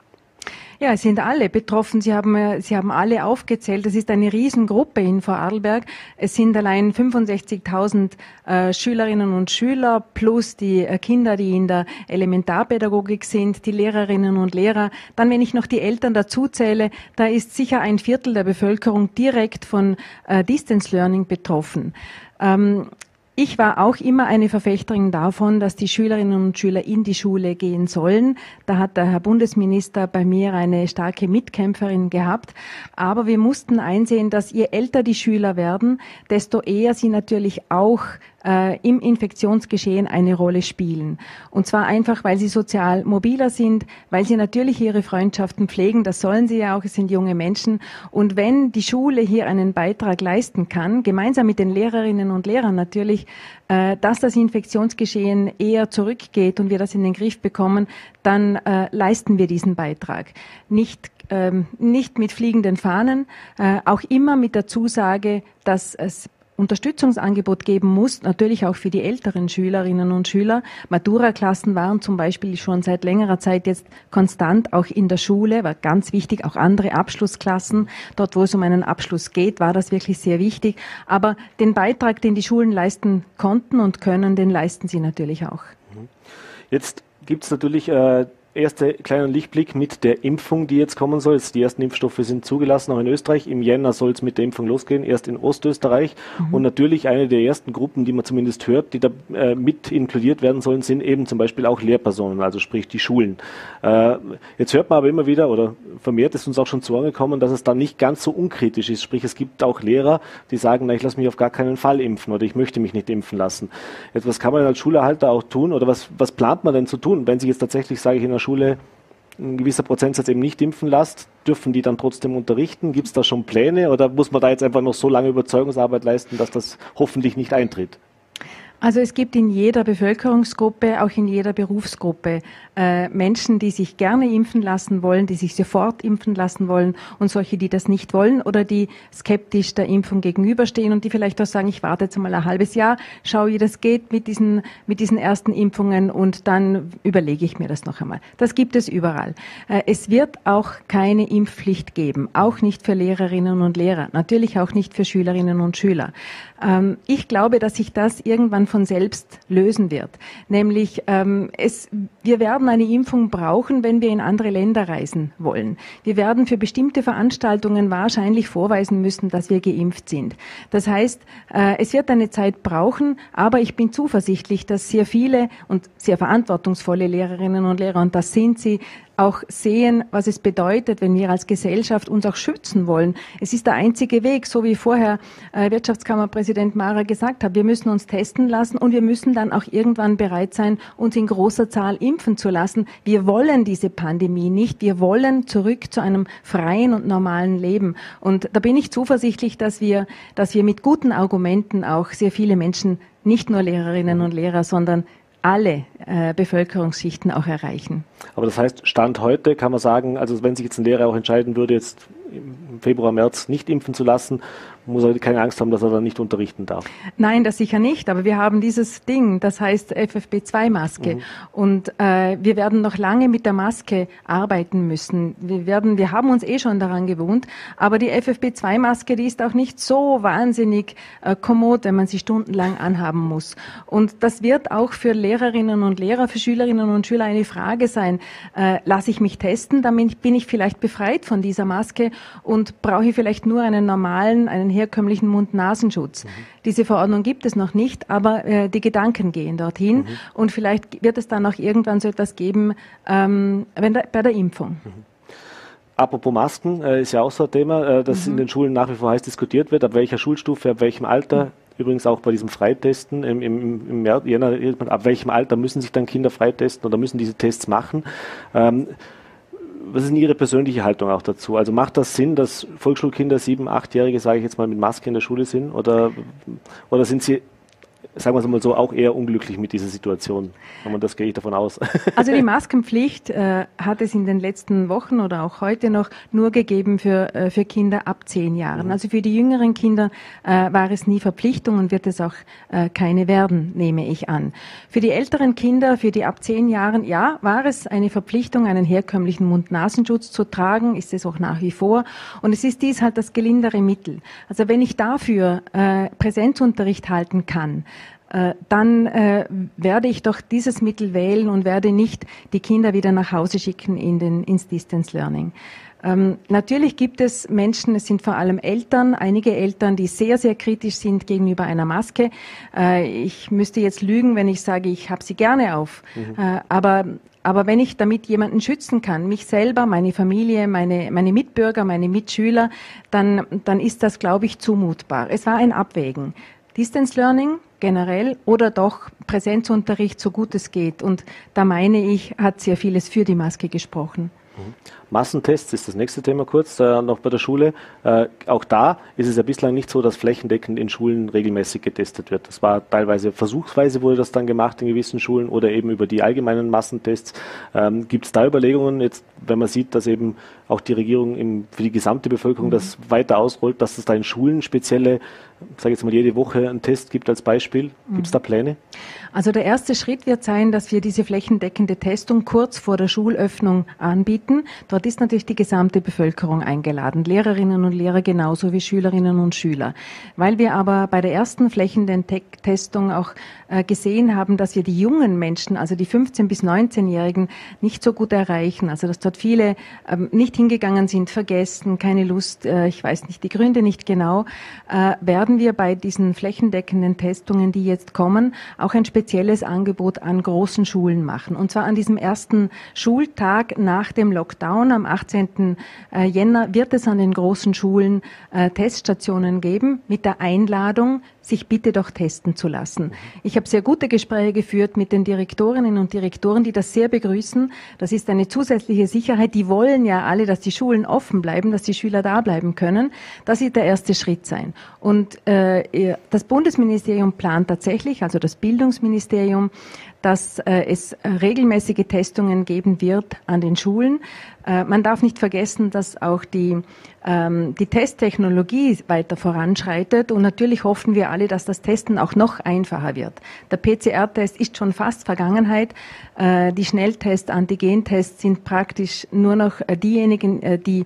[SPEAKER 5] Ja, es sind alle betroffen. Sie haben, äh, Sie haben alle aufgezählt. Es ist eine Riesengruppe in Vorarlberg. Es sind allein 65.000 äh, Schülerinnen und Schüler plus die äh, Kinder, die in der Elementarpädagogik sind, die Lehrerinnen und Lehrer. Dann, wenn ich noch die Eltern dazu zähle, da ist sicher ein Viertel der Bevölkerung direkt von äh, Distance Learning betroffen. Ähm, ich war auch immer eine Verfechterin davon, dass die Schülerinnen und Schüler in die Schule gehen sollen. Da hat der Herr Bundesminister bei mir eine starke Mitkämpferin gehabt. Aber wir mussten einsehen, dass je älter die Schüler werden, desto eher sie natürlich auch äh, im Infektionsgeschehen eine Rolle spielen. Und zwar einfach, weil sie sozial mobiler sind, weil sie natürlich ihre Freundschaften pflegen, das sollen sie ja auch, es sind junge Menschen. Und wenn die Schule hier einen Beitrag leisten kann, gemeinsam mit den Lehrerinnen und Lehrern natürlich, äh, dass das Infektionsgeschehen eher zurückgeht und wir das in den Griff bekommen, dann äh, leisten wir diesen Beitrag. Nicht ähm, nicht mit fliegenden Fahnen, äh, auch immer mit der Zusage, dass es Unterstützungsangebot geben muss, natürlich auch für die älteren Schülerinnen und Schüler. Matura-Klassen waren zum Beispiel schon seit längerer Zeit jetzt konstant auch in der Schule, war ganz wichtig, auch andere Abschlussklassen. Dort, wo es um einen Abschluss geht, war das wirklich sehr wichtig. Aber den Beitrag, den die Schulen leisten konnten und können, den leisten sie natürlich auch.
[SPEAKER 1] Jetzt gibt es natürlich äh, erster kleiner Lichtblick mit der Impfung, die jetzt kommen soll. Die ersten Impfstoffe sind zugelassen, auch in Österreich. Im Jänner soll es mit der Impfung losgehen, erst in Ostösterreich. Mhm. Und natürlich eine der ersten Gruppen, die man zumindest hört, die da äh, mit inkludiert werden sollen, sind eben zum Beispiel auch Lehrpersonen, also sprich die Schulen. Äh, jetzt hört man aber immer wieder, oder vermehrt ist uns auch schon zu gekommen, dass es da nicht ganz so unkritisch ist. Sprich, es gibt auch Lehrer, die sagen, na, ich lasse mich auf gar keinen Fall impfen oder ich möchte mich nicht impfen lassen. Jetzt, was kann man als Schulerhalter auch tun oder was, was plant man denn zu tun, wenn sich jetzt tatsächlich, sage ich, in der Schule ein gewisser Prozentsatz eben nicht impfen lässt, dürfen die dann trotzdem unterrichten? Gibt es da schon Pläne oder muss man da jetzt einfach noch so lange Überzeugungsarbeit leisten, dass das hoffentlich nicht eintritt?
[SPEAKER 5] Also es gibt in jeder Bevölkerungsgruppe, auch in jeder Berufsgruppe äh, Menschen, die sich gerne impfen lassen wollen, die sich sofort impfen lassen wollen und solche, die das nicht wollen oder die skeptisch der Impfung gegenüberstehen und die vielleicht auch sagen, ich warte jetzt mal ein halbes Jahr, schaue, wie das geht mit diesen, mit diesen ersten Impfungen und dann überlege ich mir das noch einmal. Das gibt es überall. Äh, es wird auch keine Impfpflicht geben, auch nicht für Lehrerinnen und Lehrer, natürlich auch nicht für Schülerinnen und Schüler. Ähm, ich glaube, dass sich das irgendwann von selbst lösen wird. Nämlich, ähm, es, wir werden eine Impfung brauchen, wenn wir in andere Länder reisen wollen. Wir werden für bestimmte Veranstaltungen wahrscheinlich vorweisen müssen, dass wir geimpft sind. Das heißt, äh, es wird eine Zeit brauchen, aber ich bin zuversichtlich, dass sehr viele und sehr verantwortungsvolle Lehrerinnen und Lehrer, und das sind sie, auch sehen, was es bedeutet, wenn wir als Gesellschaft uns auch schützen wollen. Es ist der einzige Weg, so wie vorher äh, Wirtschaftskammerpräsident Mara gesagt hat. Wir müssen uns testen lassen und wir müssen dann auch irgendwann bereit sein, uns in großer Zahl impfen zu lassen. Wir wollen diese Pandemie nicht. Wir wollen zurück zu einem freien und normalen Leben. Und da bin ich zuversichtlich, dass wir, dass wir mit guten Argumenten auch sehr viele Menschen, nicht nur Lehrerinnen und Lehrer, sondern alle äh, Bevölkerungsschichten auch erreichen.
[SPEAKER 1] Aber das heißt, Stand heute kann man sagen, also wenn sich jetzt ein Lehrer auch entscheiden würde, jetzt im Februar, März nicht impfen zu lassen, muss er keine Angst haben, dass er dann nicht unterrichten darf.
[SPEAKER 5] Nein, das sicher nicht. Aber wir haben dieses Ding, das heißt FFP2-Maske. Mhm. Und äh, wir werden noch lange mit der Maske arbeiten müssen. Wir werden, wir haben uns eh schon daran gewohnt. Aber die FFP2-Maske, die ist auch nicht so wahnsinnig äh, kommod, wenn man sie stundenlang anhaben muss. Und das wird auch für Lehrerinnen und Lehrer, für Schülerinnen und Schüler eine Frage sein. Äh, lasse ich mich testen? Damit bin ich vielleicht befreit von dieser Maske und brauche ich vielleicht nur einen normalen, einen herkömmlichen Mund-Nasenschutz. Mhm. Diese Verordnung gibt es noch nicht, aber äh, die Gedanken gehen dorthin mhm. und vielleicht wird es dann auch irgendwann so etwas geben ähm, wenn da, bei der Impfung. Mhm.
[SPEAKER 1] Apropos Masken, äh, ist ja auch so ein Thema, äh, das mhm. in den Schulen nach wie vor heiß diskutiert wird. Ab welcher Schulstufe, ab welchem Alter? Mhm. Übrigens auch bei diesem Freitesten im, im, im März, Jänner, ab welchem Alter müssen sich dann Kinder freitesten oder müssen diese Tests machen? Ähm, was ist denn Ihre persönliche Haltung auch dazu? Also macht das Sinn, dass Volksschulkinder, sieben, achtjährige, sage ich jetzt mal, mit Maske in der Schule sind? Oder, oder sind Sie sagen wir es mal so, auch eher unglücklich mit dieser Situation. Und das gehe ich davon aus.
[SPEAKER 5] Also die Maskenpflicht äh, hat es in den letzten Wochen oder auch heute noch nur gegeben für, äh, für Kinder ab zehn Jahren. Mhm. Also für die jüngeren Kinder äh, war es nie Verpflichtung und wird es auch äh, keine werden, nehme ich an. Für die älteren Kinder, für die ab zehn Jahren, ja, war es eine Verpflichtung, einen herkömmlichen Mund-Nasenschutz zu tragen, ist es auch nach wie vor. Und es ist dies halt das gelindere Mittel. Also wenn ich dafür äh, Präsenzunterricht halten kann, dann äh, werde ich doch dieses Mittel wählen und werde nicht die Kinder wieder nach Hause schicken in den, ins Distance Learning. Ähm, natürlich gibt es Menschen, es sind vor allem Eltern, einige Eltern, die sehr, sehr kritisch sind gegenüber einer Maske. Äh, ich müsste jetzt lügen, wenn ich sage, ich habe sie gerne auf. Mhm. Äh, aber aber wenn ich damit jemanden schützen kann, mich selber, meine Familie, meine, meine Mitbürger, meine Mitschüler, dann, dann ist das, glaube ich, zumutbar. Es war ein Abwägen. Distance Learning generell oder doch Präsenzunterricht so gut es geht. Und da meine ich, hat sehr vieles für die Maske gesprochen.
[SPEAKER 1] Mhm. Massentests ist das nächste Thema kurz, äh, noch bei der Schule. Äh, auch da ist es ja bislang nicht so, dass flächendeckend in Schulen regelmäßig getestet wird. Das war teilweise versuchsweise wurde das dann gemacht in gewissen Schulen oder eben über die allgemeinen Massentests. Ähm, Gibt es da Überlegungen, jetzt, wenn man sieht, dass eben auch die Regierung im, für die gesamte Bevölkerung mhm. das weiter ausrollt, dass es da in Schulen spezielle, sage jetzt mal jede Woche einen Test gibt als Beispiel? Gibt es da Pläne?
[SPEAKER 5] Also der erste Schritt wird sein, dass wir diese flächendeckende Testung kurz vor der Schulöffnung anbieten. Dort ist natürlich die gesamte Bevölkerung eingeladen, Lehrerinnen und Lehrer genauso wie Schülerinnen und Schüler. Weil wir aber bei der ersten flächendeckenden Testung auch äh, gesehen haben, dass wir die jungen Menschen, also die 15- bis 19-Jährigen, nicht so gut erreichen. Also dass dort viele ähm, nicht hingegangen sind, vergessen, keine Lust, äh, ich weiß nicht die Gründe nicht genau, äh, werden wir bei diesen flächendeckenden Testungen, die jetzt kommen, auch ein spezielles Angebot an großen Schulen machen. Und zwar an diesem ersten Schultag nach dem Lockdown am 18. Äh, Jänner wird es an den großen Schulen äh, Teststationen geben mit der Einladung, sich bitte doch testen zu lassen. Ich habe sehr gute Gespräche geführt mit den Direktorinnen und Direktoren, die das sehr begrüßen. Das ist eine zusätzliche Sicherheit. Die wollen ja alle, dass die Schulen offen bleiben, dass die Schüler da bleiben können. Das wird der erste Schritt sein. Und äh, das Bundesministerium plant tatsächlich, also das Bildungsministerium, dass äh, es regelmäßige Testungen geben wird an den Schulen. Äh, man darf nicht vergessen, dass auch die, ähm, die Testtechnologie weiter voranschreitet und natürlich hoffen wir alle, dass das Testen auch noch einfacher wird. Der PCR-Test ist schon fast Vergangenheit. Äh, die Schnelltests, Antigentests sind praktisch nur noch äh, diejenigen, äh, die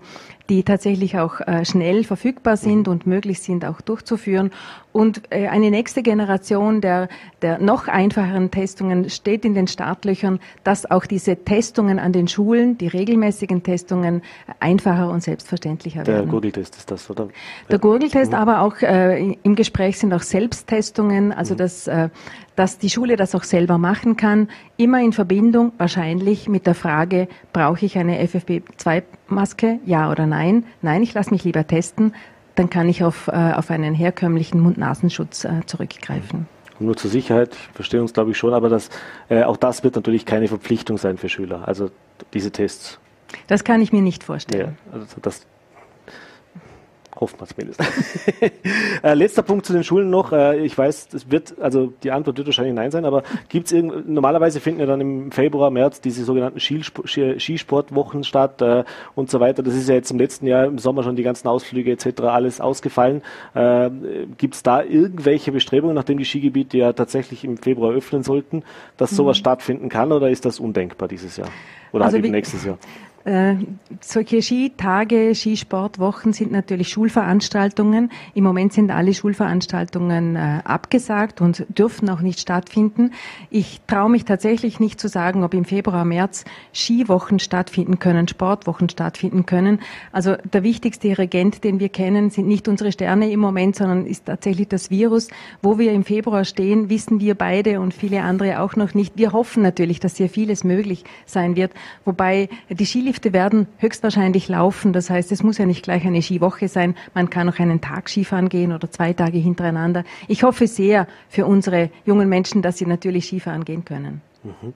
[SPEAKER 5] die tatsächlich auch äh, schnell verfügbar sind und möglich sind auch durchzuführen. Und äh, eine nächste Generation der, der noch einfacheren Testungen steht in den Startlöchern, dass auch diese Testungen an den Schulen, die regelmäßigen Testungen, einfacher und selbstverständlicher
[SPEAKER 1] der
[SPEAKER 5] werden.
[SPEAKER 1] Der Gurgeltest ist das, oder?
[SPEAKER 5] Der Gurgeltest, mhm. aber auch äh, im Gespräch sind auch Selbsttestungen, also mhm. das äh, dass die Schule das auch selber machen kann, immer in Verbindung wahrscheinlich mit der Frage, brauche ich eine FFP2-Maske, ja oder nein? Nein, ich lasse mich lieber testen, dann kann ich auf, äh, auf einen herkömmlichen Mund-Nasenschutz äh, zurückgreifen.
[SPEAKER 1] Nur zur Sicherheit, verstehen uns glaube ich schon, aber das, äh, auch das wird natürlich keine Verpflichtung sein für Schüler, also diese Tests.
[SPEAKER 5] Das kann ich mir nicht vorstellen.
[SPEAKER 1] Ja, also das Hoffen wir zumindest. äh, letzter Punkt zu den Schulen noch. Äh, ich weiß, es wird, also die Antwort wird wahrscheinlich Nein sein, aber gibt es normalerweise finden ja dann im Februar, März diese sogenannten Skisportwochen statt äh, und so weiter. Das ist ja jetzt im letzten Jahr im Sommer schon die ganzen Ausflüge etc. alles ausgefallen. Äh, gibt es da irgendwelche Bestrebungen, nachdem die Skigebiete ja tatsächlich im Februar öffnen sollten, dass sowas mhm. stattfinden kann oder ist das undenkbar dieses Jahr? Oder also halt eben nächstes Jahr?
[SPEAKER 5] Äh, solche Skitage, Skisportwochen sind natürlich Schulveranstaltungen. Im Moment sind alle Schulveranstaltungen äh, abgesagt und dürfen auch nicht stattfinden. Ich traue mich tatsächlich nicht zu sagen, ob im Februar, März Skiwochen stattfinden können, Sportwochen stattfinden können. Also der wichtigste Regent, den wir kennen, sind nicht unsere Sterne im Moment, sondern ist tatsächlich das Virus. Wo wir im Februar stehen, wissen wir beide und viele andere auch noch nicht. Wir hoffen natürlich, dass hier vieles möglich sein wird, wobei die Skilift Skilifte werden höchstwahrscheinlich laufen. Das heißt, es muss ja nicht gleich eine Skiwoche sein. Man kann auch einen Tag Skifahren gehen oder zwei Tage hintereinander. Ich hoffe sehr für unsere jungen Menschen, dass sie natürlich Skifahren gehen können. Mhm.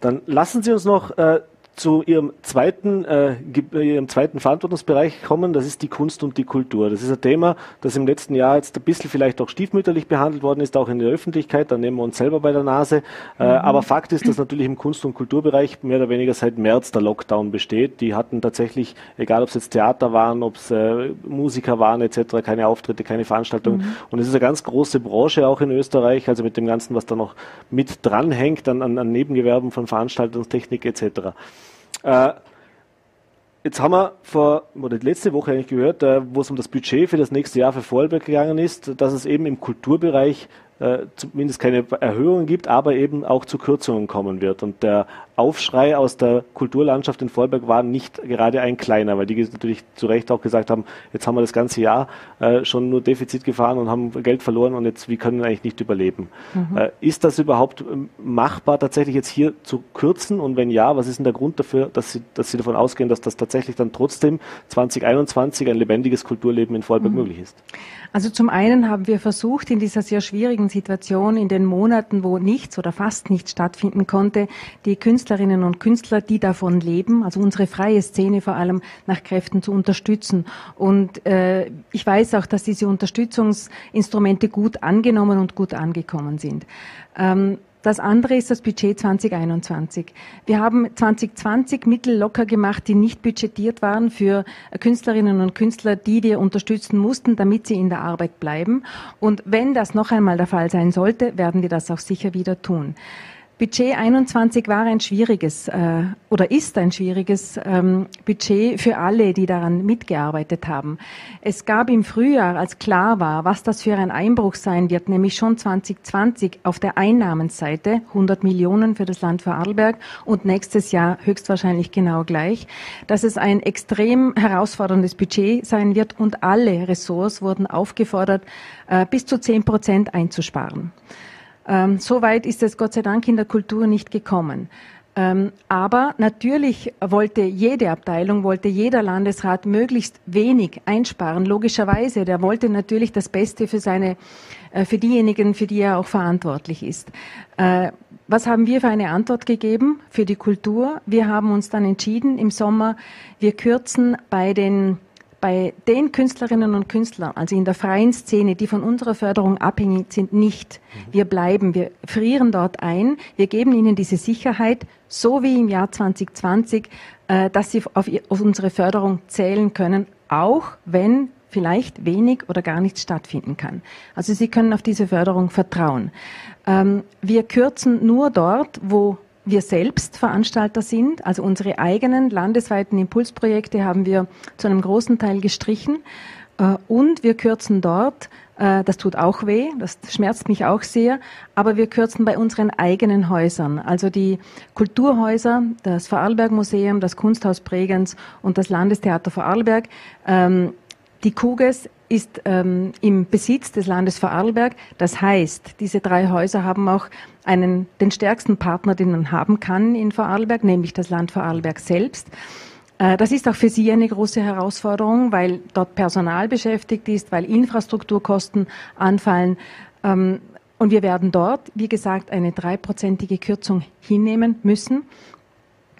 [SPEAKER 1] Dann lassen Sie uns noch äh, zu Ihrem zweiten, äh, Ihrem zweiten Verantwortungsbereich kommen, das ist die Kunst und die Kultur. Das ist ein Thema, das im letzten Jahr jetzt ein bisschen vielleicht auch stiefmütterlich behandelt worden ist, auch in der Öffentlichkeit, da nehmen wir uns selber bei der Nase. Äh, mhm. Aber Fakt ist, dass natürlich im Kunst- und Kulturbereich mehr oder weniger seit März der Lockdown besteht. Die hatten tatsächlich, egal ob es jetzt Theater waren, ob es äh, Musiker waren etc., keine Auftritte, keine Veranstaltungen. Mhm. Und es ist eine ganz große Branche auch in Österreich, also mit dem Ganzen, was da noch mit dranhängt an, an, an Nebengewerben von Veranstaltungstechnik etc. Äh, jetzt haben wir vor, oder letzte Woche eigentlich gehört, äh, wo es um das Budget für das nächste Jahr für Vorarlberg gegangen ist, dass es eben im Kulturbereich äh, zumindest keine Erhöhungen gibt, aber eben auch zu Kürzungen kommen wird. Und der Aufschrei aus der Kulturlandschaft in Vorberg war nicht gerade ein kleiner, weil die natürlich zu Recht auch gesagt haben, jetzt haben wir das ganze Jahr äh, schon nur Defizit gefahren und haben Geld verloren und jetzt, wie können wir eigentlich nicht überleben? Mhm. Äh, ist das überhaupt ähm, machbar, tatsächlich jetzt hier zu kürzen? Und wenn ja, was ist denn der Grund dafür, dass Sie, dass Sie davon ausgehen, dass das tatsächlich dann trotzdem 2021 ein lebendiges Kulturleben in Vorberg mhm. möglich ist?
[SPEAKER 5] Also zum einen haben wir versucht, in dieser sehr schwierigen Situation, in den Monaten, wo nichts oder fast nichts stattfinden konnte, die Künstlerinnen und Künstler, die davon leben, also unsere freie Szene vor allem nach Kräften zu unterstützen. Und äh, ich weiß auch, dass diese Unterstützungsinstrumente gut angenommen und gut angekommen sind. Ähm, das andere ist das Budget 2021. Wir haben 2020 Mittel locker gemacht, die nicht budgetiert waren für Künstlerinnen und Künstler, die wir unterstützen mussten, damit sie in der Arbeit bleiben. Und wenn das noch einmal der Fall sein sollte, werden wir das auch sicher wieder tun. Budget 21 war ein schwieriges äh, oder ist ein schwieriges ähm, Budget für alle, die daran mitgearbeitet haben. Es gab im Frühjahr, als klar war, was das für ein Einbruch sein wird, nämlich schon 2020 auf der Einnahmenseite 100 Millionen für das Land Vorarlberg und nächstes Jahr höchstwahrscheinlich genau gleich, dass es ein extrem herausforderndes Budget sein wird und alle Ressorts wurden aufgefordert, äh, bis zu 10 Prozent einzusparen. Ähm, so weit ist es Gott sei Dank in der Kultur nicht gekommen. Ähm, aber natürlich wollte jede Abteilung, wollte jeder Landesrat möglichst wenig einsparen. Logischerweise, der wollte natürlich das Beste für seine, äh, für diejenigen, für die er auch verantwortlich ist. Äh, was haben wir für eine Antwort gegeben für die Kultur? Wir haben uns dann entschieden im Sommer, wir kürzen bei den bei den Künstlerinnen und Künstlern, also in der freien Szene, die von unserer Förderung abhängig sind, nicht. Wir bleiben, wir frieren dort ein, wir geben ihnen diese Sicherheit, so wie im Jahr 2020, äh, dass sie auf, auf unsere Förderung zählen können, auch wenn vielleicht wenig oder gar nichts stattfinden kann. Also Sie können auf diese Förderung vertrauen. Ähm, wir kürzen nur dort, wo wir selbst Veranstalter sind, also unsere eigenen landesweiten Impulsprojekte haben wir zu einem großen Teil gestrichen. Äh, und wir kürzen dort, äh, das tut auch weh, das schmerzt mich auch sehr, aber wir kürzen bei unseren eigenen Häusern, also die Kulturhäuser, das Vorarlberg Museum, das Kunsthaus Bregenz und das Landestheater Vorarlberg. Ähm, die Kuges ist ähm, im Besitz des Landes Vorarlberg. Das heißt, diese drei Häuser haben auch einen, den stärksten Partner, den man haben kann in Vorarlberg, nämlich das Land Vorarlberg selbst. Äh, das ist auch für Sie eine große Herausforderung, weil dort Personal beschäftigt ist, weil Infrastrukturkosten anfallen. Ähm, und wir werden dort, wie gesagt, eine dreiprozentige Kürzung hinnehmen müssen.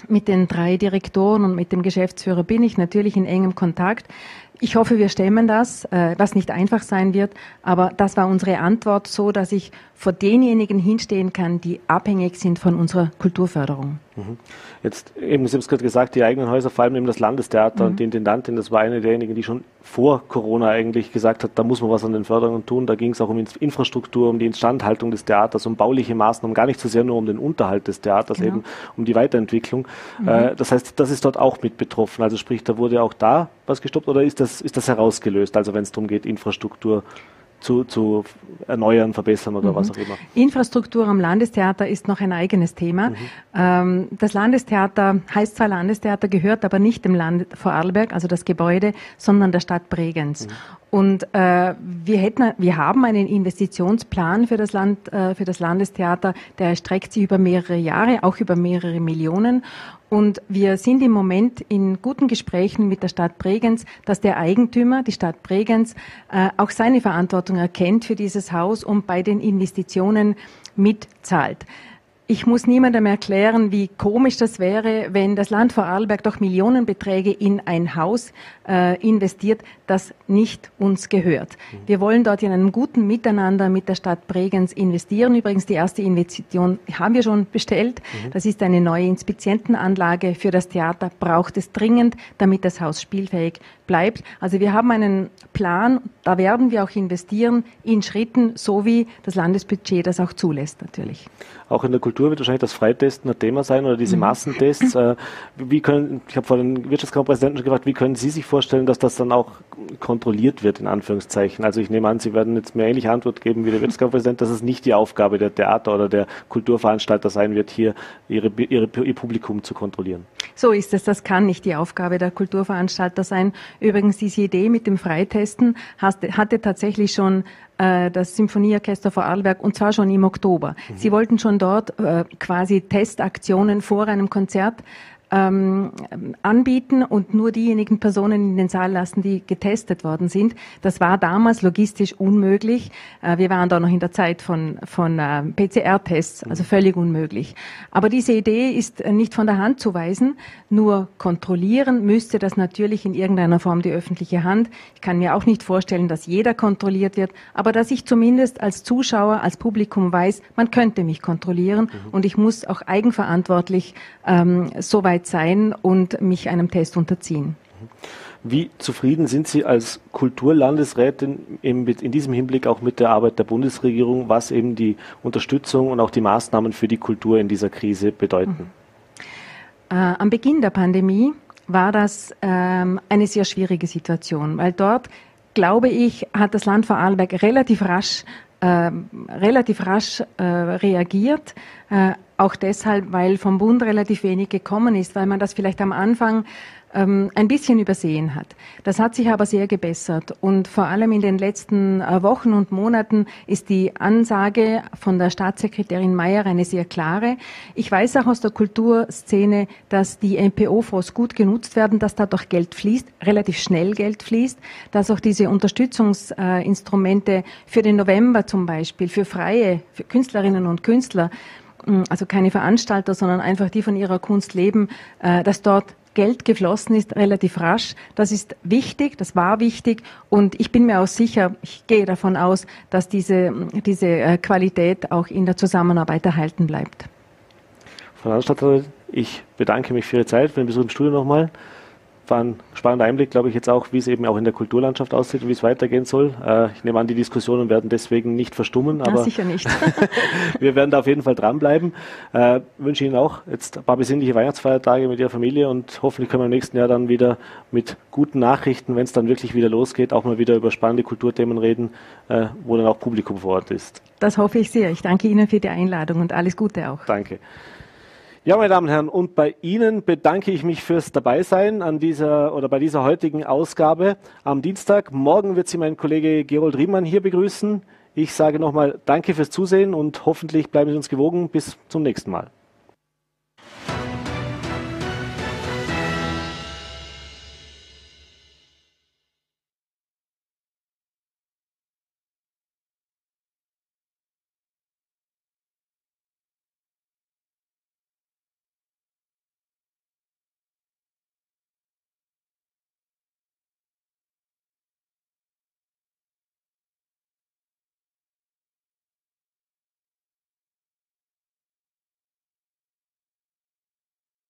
[SPEAKER 5] Mit den drei Direktoren und mit dem Geschäftsführer bin ich natürlich in engem Kontakt. Ich hoffe, wir stemmen das, äh, was nicht einfach sein wird, aber das war unsere Antwort so, dass ich vor denjenigen hinstehen kann, die abhängig sind von unserer Kulturförderung.
[SPEAKER 1] Mhm. Jetzt eben, Sie haben es gerade gesagt, die eigenen Häuser, vor allem eben das Landestheater mhm. und die Intendantin, das war eine derjenigen, die schon vor Corona eigentlich gesagt hat, da muss man was an den Förderungen tun. Da ging es auch um Infrastruktur, um die Instandhaltung des Theaters, um bauliche Maßnahmen, gar nicht so sehr nur um den Unterhalt des Theaters, genau. eben um die Weiterentwicklung. Mhm. Äh, das heißt, das ist dort auch mit betroffen. Also sprich, da wurde auch da was gestoppt oder ist das, ist das herausgelöst? Also wenn es darum geht, Infrastruktur zu, zu erneuern, verbessern oder mhm. was auch immer.
[SPEAKER 5] Infrastruktur am Landestheater ist noch ein eigenes Thema. Mhm. Ähm, das Landestheater heißt zwar Landestheater, gehört aber nicht dem Land Vorarlberg, also das Gebäude, sondern der Stadt Bregenz. Mhm. Und äh, wir hätten, wir haben einen Investitionsplan für das Land, äh, für das Landestheater, der erstreckt sich über mehrere Jahre, auch über mehrere Millionen. Und wir sind im Moment in guten Gesprächen mit der Stadt Bregenz, dass der Eigentümer, die Stadt Bregenz, äh, auch seine Verantwortung erkennt für dieses Haus und bei den Investitionen mitzahlt. Ich muss niemandem erklären, wie komisch das wäre, wenn das Land Vorarlberg doch Millionenbeträge in ein Haus äh, investiert, das nicht uns gehört. Wir wollen dort in einem guten Miteinander mit der Stadt Bregenz investieren. Übrigens, die erste Investition haben wir schon bestellt. Mhm. Das ist eine neue Inspizientenanlage für das Theater. Braucht es dringend, damit das Haus spielfähig bleibt. Also wir haben einen Plan, da werden wir auch investieren in Schritten, so wie das Landesbudget das auch zulässt natürlich.
[SPEAKER 1] Auch in der Kultur wird wahrscheinlich das Freitesten ein Thema sein oder diese mhm. Massentests. Äh, wie können, ich habe vor den Wirtschaftskammerpräsidenten schon gefragt, wie können Sie sich vorstellen, dass das dann auch kontrolliert wird, in Anführungszeichen? Also ich nehme an, Sie werden jetzt mir ähnliche Antwort geben wie der Wirtschaftskammerpräsident, dass es nicht die Aufgabe der Theater oder der Kulturveranstalter sein wird, hier ihre, ihre, ihr Publikum zu kontrollieren.
[SPEAKER 5] So ist es. Das kann nicht die Aufgabe der Kulturveranstalter sein. Übrigens, diese Idee mit dem Freitesten hatte tatsächlich schon äh, das Symphonieorchester Vorarlberg und zwar schon im Oktober. Mhm. Sie wollten schon dort äh, quasi Testaktionen vor einem Konzert ähm, anbieten und nur diejenigen Personen in den Saal lassen, die getestet worden sind. Das war damals logistisch unmöglich. Äh, wir waren da noch in der Zeit von, von äh, PCR-Tests, also völlig unmöglich. Aber diese Idee ist nicht von der Hand zu weisen. Nur kontrollieren müsste das natürlich in irgendeiner Form die öffentliche Hand. Ich kann mir auch nicht vorstellen, dass jeder kontrolliert wird, aber dass ich zumindest als Zuschauer, als Publikum weiß, man könnte mich kontrollieren mhm. und ich muss auch eigenverantwortlich ähm, so weit bereit sein und mich einem Test unterziehen.
[SPEAKER 1] Wie zufrieden sind Sie als Kulturlandesrätin in, diesem Hinblick auch mit der Arbeit der Bundesregierung, was eben die Unterstützung und auch die Maßnahmen für die Kultur in dieser Krise bedeuten?
[SPEAKER 5] Mhm. Äh, am Beginn der Pandemie war das ähm, eine sehr schwierige Situation, weil dort, glaube ich, hat das Land Vorarlberg relativ rasch äh, relativ rasch äh, reagiert, äh, auch deshalb, weil vom Bund relativ wenig gekommen ist, weil man das vielleicht am Anfang ähm, ein bisschen übersehen hat. Das hat sich aber sehr gebessert und vor allem in den letzten äh, Wochen und Monaten ist die Ansage von der Staatssekretärin Mayer eine sehr klare. Ich weiß auch aus der Kulturszene, dass die MPO-Fonds gut genutzt werden, dass dadurch Geld fließt, relativ schnell Geld fließt, dass auch diese Unterstützungsinstrumente für den November zum Beispiel, für freie für Künstlerinnen und Künstler, also keine Veranstalter, sondern einfach die von ihrer Kunst leben, äh, dass dort Geld geflossen ist, relativ rasch. Das ist wichtig, das war wichtig und ich bin mir auch sicher, ich gehe davon aus, dass diese, diese äh, Qualität auch in der Zusammenarbeit erhalten bleibt.
[SPEAKER 1] Frau Landstadtlerin, ich bedanke mich für Ihre Zeit, für den Besuch im Studio nochmal war ein spannender Einblick, glaube ich, jetzt auch, wie es eben auch in der Kulturlandschaft aussieht und wie es weitergehen soll. Äh, ich nehme an, die Diskussionen werden deswegen nicht verstummen, aber
[SPEAKER 5] ja, sicher nicht.
[SPEAKER 1] wir werden da auf jeden Fall dranbleiben. Äh, wünsche Ihnen auch jetzt ein paar besinnliche Weihnachtsfeiertage mit Ihrer Familie und hoffentlich können wir im nächsten Jahr dann wieder mit guten Nachrichten, wenn es dann wirklich wieder losgeht, auch mal wieder über spannende Kulturthemen reden, äh, wo dann auch Publikum vor Ort ist.
[SPEAKER 5] Das hoffe ich sehr. Ich danke Ihnen für die Einladung und alles Gute auch.
[SPEAKER 1] Danke. Ja, meine Damen und Herren, und bei Ihnen bedanke ich mich fürs Dabeisein an dieser oder bei dieser heutigen Ausgabe am Dienstag. Morgen wird Sie mein Kollege Gerold Riemann hier begrüßen. Ich sage nochmal Danke fürs Zusehen und hoffentlich bleiben Sie uns gewogen. Bis zum nächsten Mal.